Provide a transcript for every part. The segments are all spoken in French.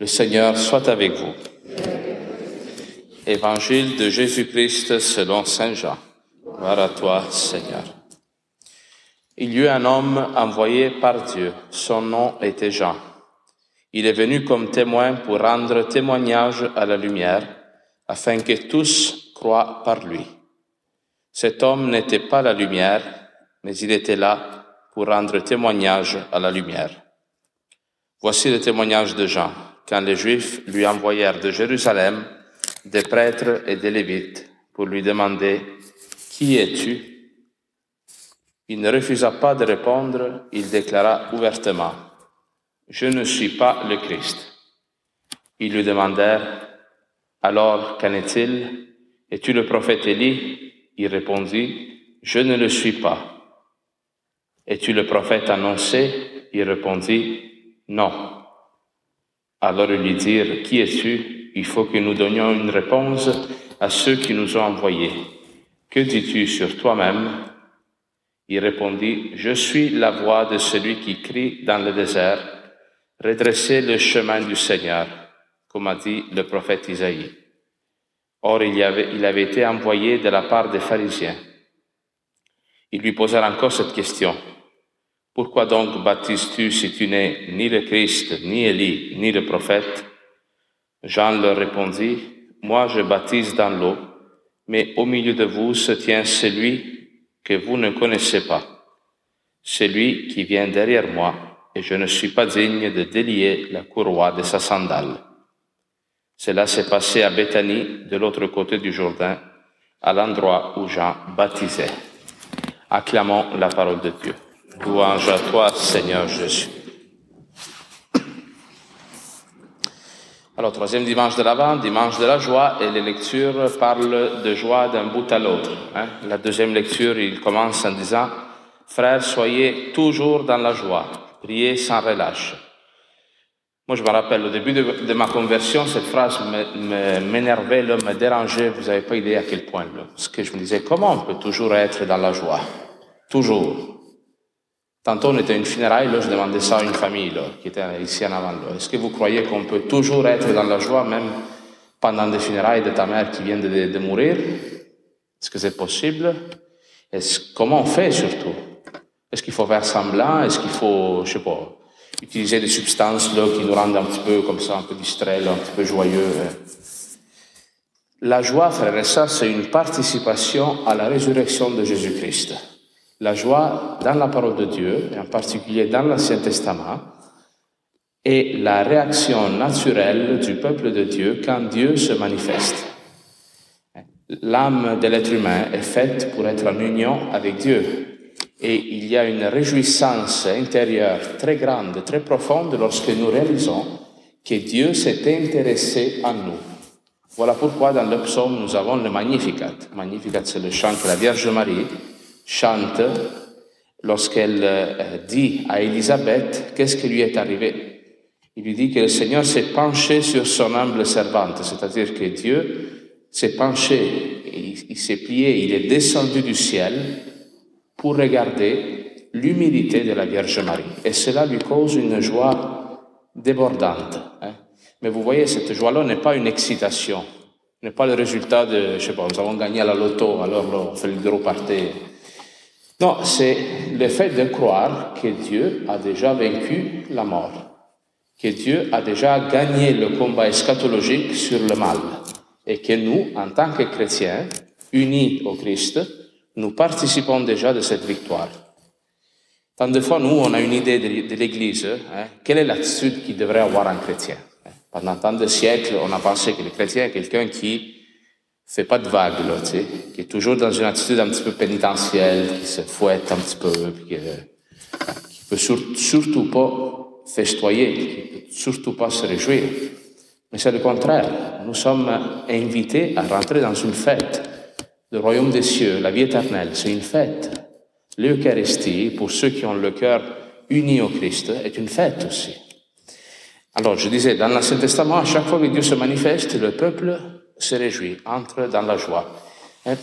Le Seigneur soit avec vous. Évangile de Jésus-Christ selon Saint Jean. Gloire à toi, Seigneur. Il y eut un homme envoyé par Dieu. Son nom était Jean. Il est venu comme témoin pour rendre témoignage à la lumière, afin que tous croient par lui. Cet homme n'était pas la lumière, mais il était là pour rendre témoignage à la lumière. Voici le témoignage de Jean, quand les Juifs lui envoyèrent de Jérusalem des prêtres et des Lévites pour lui demander Qui es-tu? Il ne refusa pas de répondre, il déclara ouvertement Je ne suis pas le Christ. Ils lui demandèrent Alors, qu'en est-il? Es-tu le prophète Élie? Il répondit Je ne le suis pas. Es-tu le prophète annoncé? Il répondit Non. Alors lui dirent, Qui es-tu? Il faut que nous donnions une réponse à ceux qui nous ont envoyés. Que dis-tu sur toi-même? Il répondit, Je suis la voix de celui qui crie dans le désert, redressez le chemin du Seigneur, comme a dit le prophète Isaïe. Or, il, avait, il avait été envoyé de la part des pharisiens. Ils lui posèrent encore cette question. Pourquoi donc baptises-tu si tu n'es ni le Christ, ni Élie, ni le prophète? Jean leur répondit, Moi je baptise dans l'eau, mais au milieu de vous se tient celui que vous ne connaissez pas, celui qui vient derrière moi, et je ne suis pas digne de délier la courroie de sa sandale. Cela s'est passé à Béthanie, de l'autre côté du Jourdain, à l'endroit où Jean baptisait. Acclamons la parole de Dieu. Louange à toi, Seigneur Jésus. Alors, troisième dimanche de l'Avent, dimanche de la joie, et les lectures parlent de joie d'un bout à l'autre. Hein. La deuxième lecture, il commence en disant, Frères, soyez toujours dans la joie, priez sans relâche. Moi, je me rappelle, au début de, ma conversion, cette phrase m'énervait, me dérangeait, vous n'avez pas idée à quel point. Parce que je me disais, comment on peut toujours être dans la joie? Toujours. Tantôt, on était à une funéraille, là, je demandais ça à une famille qui était ici en avant. Est-ce que vous croyez qu'on peut toujours être dans la joie, même pendant des funérailles de ta mère qui vient de, mourir? Est-ce que c'est possible? Est-ce, Comment on fait surtout? Est-ce qu'il faut faire semblant? Est-ce qu'il faut, je sais pas, utiliser des substances là, qui nous rendent un petit peu comme ça, un peu distraits, un petit peu joyeux hein? La joie, frère et c'est une participation à la résurrection de Jésus-Christ. La joie dans la parole de Dieu, et en particulier dans l'Ancien Testament, est la réaction naturelle du peuple de Dieu quand Dieu se manifeste. L'âme de l'être humain est faite pour être en union avec Dieu. Et il y a une réjouissance intérieure très grande, très profonde lorsque nous réalisons que Dieu s'est intéressé à nous. Voilà pourquoi dans le psaume nous avons le Magnificat. Magnificat, c'est le chant que la Vierge Marie chante lorsqu'elle euh, dit à Élisabeth qu'est-ce qui lui est arrivé. Il lui dit que le Seigneur s'est penché sur son humble servante, c'est-à-dire que Dieu s'est penché, il, s'est plié, il est descendu du ciel pour regarder l'humilité de la Vierge Marie. Et cela lui cause une joie débordante. Hein. Mais vous voyez, cette joie-là n'est pas une excitation, n'est pas le résultat de, je sais pas, nous avons gagné à la loto, alors là, on fait le gros party. Non, c'est le fait de croire que Dieu a déjà vaincu la mort, que Dieu a déjà gagné le combat eschatologique sur le mal, et que nous, en tant que chrétiens, unis au Christ, nous participons déjà de cette victoire. Tant de fois, nous, on a une idée de, l'Église. Hein, quelle est l'attitude qu'il devrait avoir un chrétien Pendant tant de siècles, on a pensé que le chrétien est quelqu'un qui fait pas de vagues, là, tu sais, qui est toujours dans une attitude un petit peu pénitentielle, qui se fouette un petit peu, puis euh, qui peut surtout pas festoyer, qui peut surtout pas se réjouir. Mais c'est le contraire. Nous sommes invités à rentrer dans une fête. Le royaume des cieux, la vie éternelle, c'est une fête. L'Eucharistie, pour ceux qui ont le cœur uni au Christ, est une fête aussi. Alors, je disais, dans l'Ancien Testament, à chaque fois que Dieu se manifeste, le peuple se réjouit, entre dans la joie. Hein?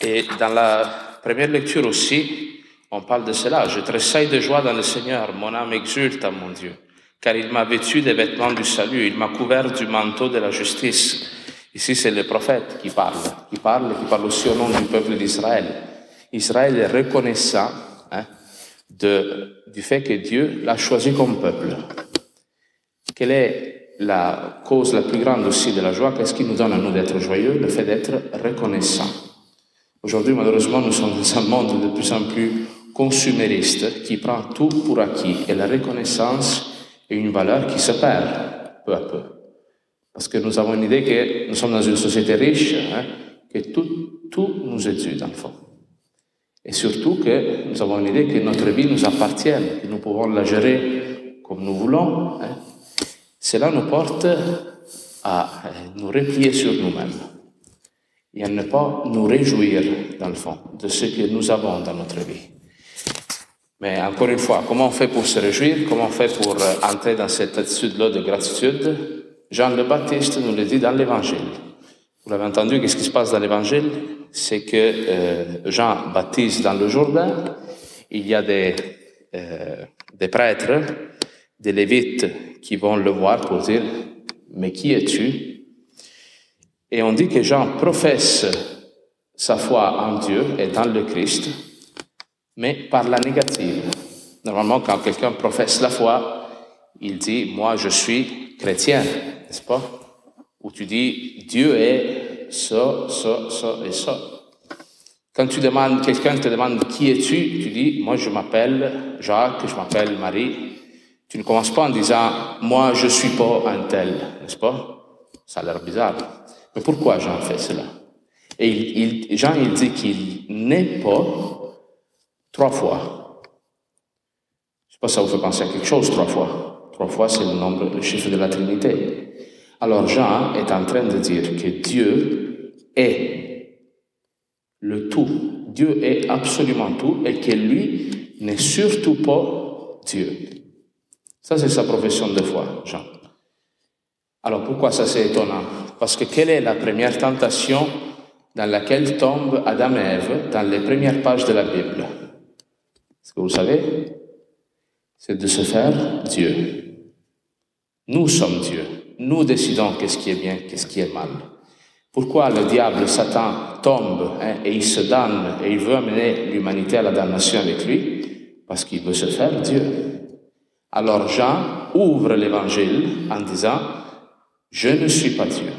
Et dans la première lecture aussi, on parle de cela. Je tressaille de joie dans le Seigneur, mon âme exulte à mon Dieu. car il m'a vêtu des vêtements du salut, il m'a couvert du manteau de la justice. Ici, c'est le prophète qui parle, qui parle, qui parle aussi au nom du peuple d'Israël. Israël est reconnaissant hein, de, du fait que Dieu l'a choisi comme peuple. Quelle est la cause la plus grande aussi de la joie Qu'est-ce qui nous donne à nous d'être joyeux Le fait d'être reconnaissant. Aujourd'hui, malheureusement, nous sommes dans un monde de plus en plus consumériste qui prend tout pour acquis et la reconnaissance est une valeur qui se perd peu à peu. Parce que nous avons une idée que nous sommes dans une société riche, hein, que tout, tout nous est dû dans le fond. Et surtout que nous avons une idée que notre vie nous appartient, que nous pouvons la gérer comme nous voulons. Hein. Cela nous porte à nous replier sur nous-mêmes et à ne pas nous réjouir, dans le fond, de ce que nous avons dans notre vie. Mais encore une fois, comment on fait pour se réjouir Comment on fait pour euh, entrer dans cette attitude-là de gratitude Jean le Baptiste nous le dit dans l'Évangile. Vous l'avez entendu, qu'est-ce qui se passe dans l'Évangile? C'est que euh, Jean baptise dans le Jourdain, il y a des, euh, des prêtres, des lévites qui vont le voir pour dire, mais qui es-tu? Et on dit que Jean professe sa foi en Dieu et dans le Christ, mais par la négative. Normalement, quand quelqu'un professe la foi, il dit, moi je suis chrétien, n'est-ce pas? Ou tu dis, Dieu est ça, ça, ça et ça. Quand tu demandes, quelqu'un te demande qui es-tu, tu dis, moi je m'appelle Jacques, je m'appelle Marie. Tu ne commences pas en disant, moi je suis pas un tel, n'est-ce pas? Ça a l'air bizarre. Mais pourquoi Jean fait cela? Et Jean, il dit qu'il n'est pas Trois fois. Je sais pas si ça vous fait penser à quelque chose, trois fois. Trois fois, c'est le nombre, le chiffre de la Trinité. Alors Jean est en train de dire que Dieu est le tout. Dieu est absolument tout et que lui n'est surtout pas Dieu. Ça, c'est sa profession de foi, Jean. Alors pourquoi ça c'est étonnant? Parce que quelle est la première tentation dans laquelle tombe Adam et Ève dans les premières pages de la Bible? Ce que vous savez, c'est de se faire Dieu. Nous sommes Dieu. Nous décidons qu'est-ce qui est bien, qu'est-ce qui est mal. Pourquoi le diable, Satan, tombe hein, et il se donne et il veut amener l'humanité à la damnation avec lui? Parce qu'il veut se faire Dieu. Alors Jean ouvre l'évangile en disant, je ne suis pas Dieu.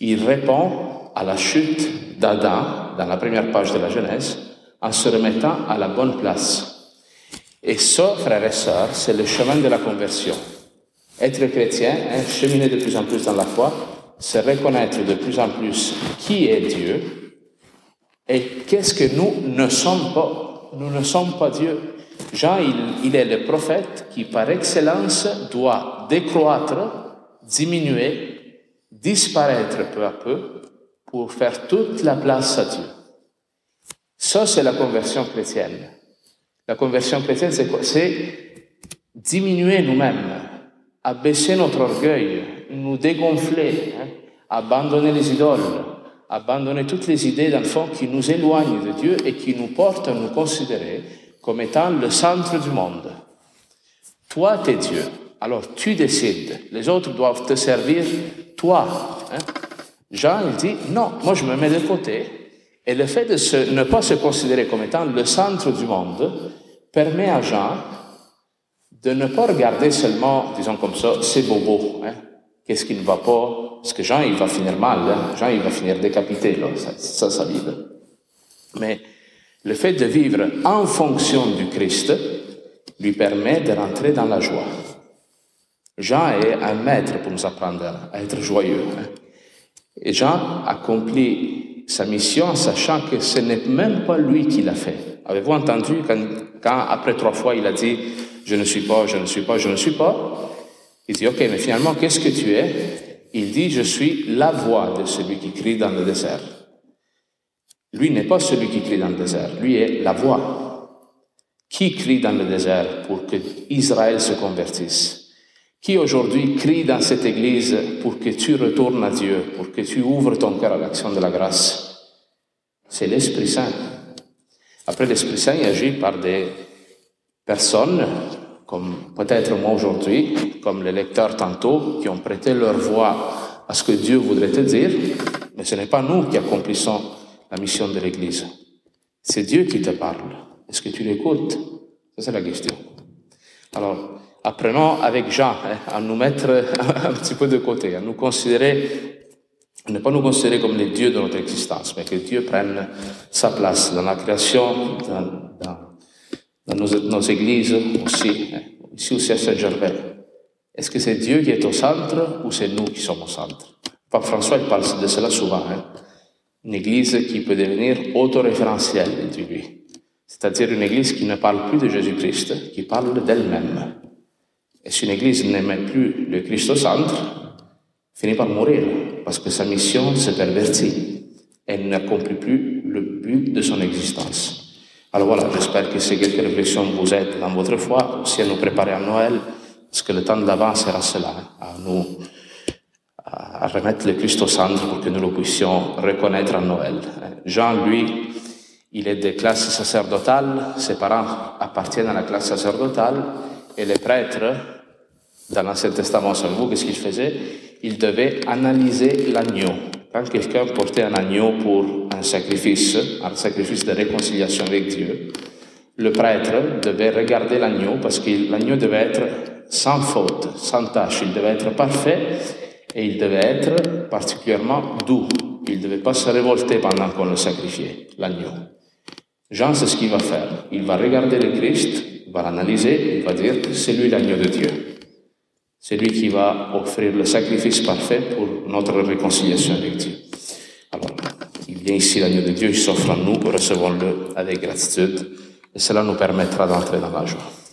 Il répond à la chute d'Adam dans la première page de la Genèse en se remettant à la bonne place. Et ça, frères et sœurs, c'est le chemin de la conversion. Être chrétien, hein, cheminer de plus en plus dans la foi, c'est reconnaître de plus en plus qui est Dieu et qu'est-ce que nous ne sommes pas? Nous ne sommes pas Dieu. Jean, il, est le prophète qui, par excellence, doit décroître, diminuer, disparaître peu à peu pour faire toute la place à Dieu. Ça, c'est la conversion chrétienne. La conversion chrétienne, c'est quoi? Diminuer nous-mêmes, abaisser notre orgueil, nous dégonfler, hein, abandonner les idoles, abandonner toutes les idées, fond, qui nous éloignent de Dieu et qui nous portent à nous considérer comme étant le centre du monde. Toi, tu es Dieu. Alors, tu décides. Les autres doivent te servir, toi. Hein. Jean, il dit, non, moi je me mets de côté et le fait de ne pas se considérer comme étant le centre du monde permet à Jean de ne pas regarder seulement, disons comme ça, ces bobos. Hein? Qu'est-ce qui ne va pas? Parce que Jean, il va finir mal. Hein? Jean, il va finir décapité. Là. Ça, ça, vive. Mais le fait de vivre en fonction du Christ lui permet de rentrer dans la joie. Jean est un maître pour nous apprendre à être joyeux. Hein? Et Jean accomplit sa mission en sachant que ce n'est même pas lui qui l'a fait. Avez-vous entendu quand, après trois fois il a dit je ne suis pas, je ne suis pas, je ne suis pas Il dit ok, mais finalement qu'est-ce que tu es? Il dit je suis la voix de celui qui crie dans le désert. Lui n'est pas celui qui crie dans le désert, lui est la voix. Qui crie dans le désert pour que Israël se convertisse? Qui aujourd'hui crie dans cette église pour que tu retournes à Dieu, pour que tu ouvres ton cœur à l'action de la grâce? C'est l'Esprit Saint. Après, l'Esprit Saint agit par des personnes comme peut-être moi aujourd'hui, comme les lecteurs tantôt, qui ont prêté leur voix à ce que Dieu voudrait te dire, mais ce n'est pas nous qui accomplissons la mission de l'Église. C'est Dieu qui te parle. Est-ce que tu l'écoutes? Ça, c'est la question. Alors, apprenons avec Jean hein, à nous mettre un petit peu de côté, à nous considérer, ne pas nous considérer comme les dieux de notre existence, mais que Dieu prenne sa place dans la création, dans, nos, églises aussi, hein, ici aussi à Saint-Gervais. Est-ce que c'est Dieu qui est au centre ou c'est nous qui sommes au centre? Pape François il parle de cela souvent. Hein? Une église qui peut devenir autoréférentielle, lui. C'est-à-dire une église qui ne parle plus de Jésus-Christ, qui parle d'elle-même. Et si une église n'aimait plus le Christ au centre, finit par mourir, parce que sa mission se pervertit. Elle n'accomplit plus le but de son existence. Alors voilà, j'espère que ces quelques réflexions vous aident dans votre foi, aussi à nous préparer à Noël, parce que le temps de l'avant sera cela, hein, à nous à remettre le Christ au centre pour que nous le puissions reconnaître à Noël. Jean, lui, il est de classe sacerdotale, ses parents appartiennent à la classe sacerdotale, et les prêtres, dans l'Ancien Testament, savez-vous qu'est-ce qu'ils faisaient? Ils devaient analyser l'agneau. Quand quelqu'un portait un agneau pour un sacrifice, un sacrifice de réconciliation avec Dieu, le prêtre devait regarder l'agneau parce que l'agneau devait être sans faute, sans tâche, il devait être parfait et il devait être particulièrement doux. Il ne devait pas se révolter pendant qu'on le sacrifiait, l'agneau. Jean, c'est ce qu'il va faire. Il va regarder le Christ, il va l'analyser, il va dire, c'est lui l'agneau de Dieu. C'est lui qui va offrir le sacrifice parfait pour notre réconciliation avec Dieu. Alors, il vient ici l'agneau de Dieu, il s'offre à nous, recevons-le avec gratitude, et cela nous permettra d'entrer dans la joie.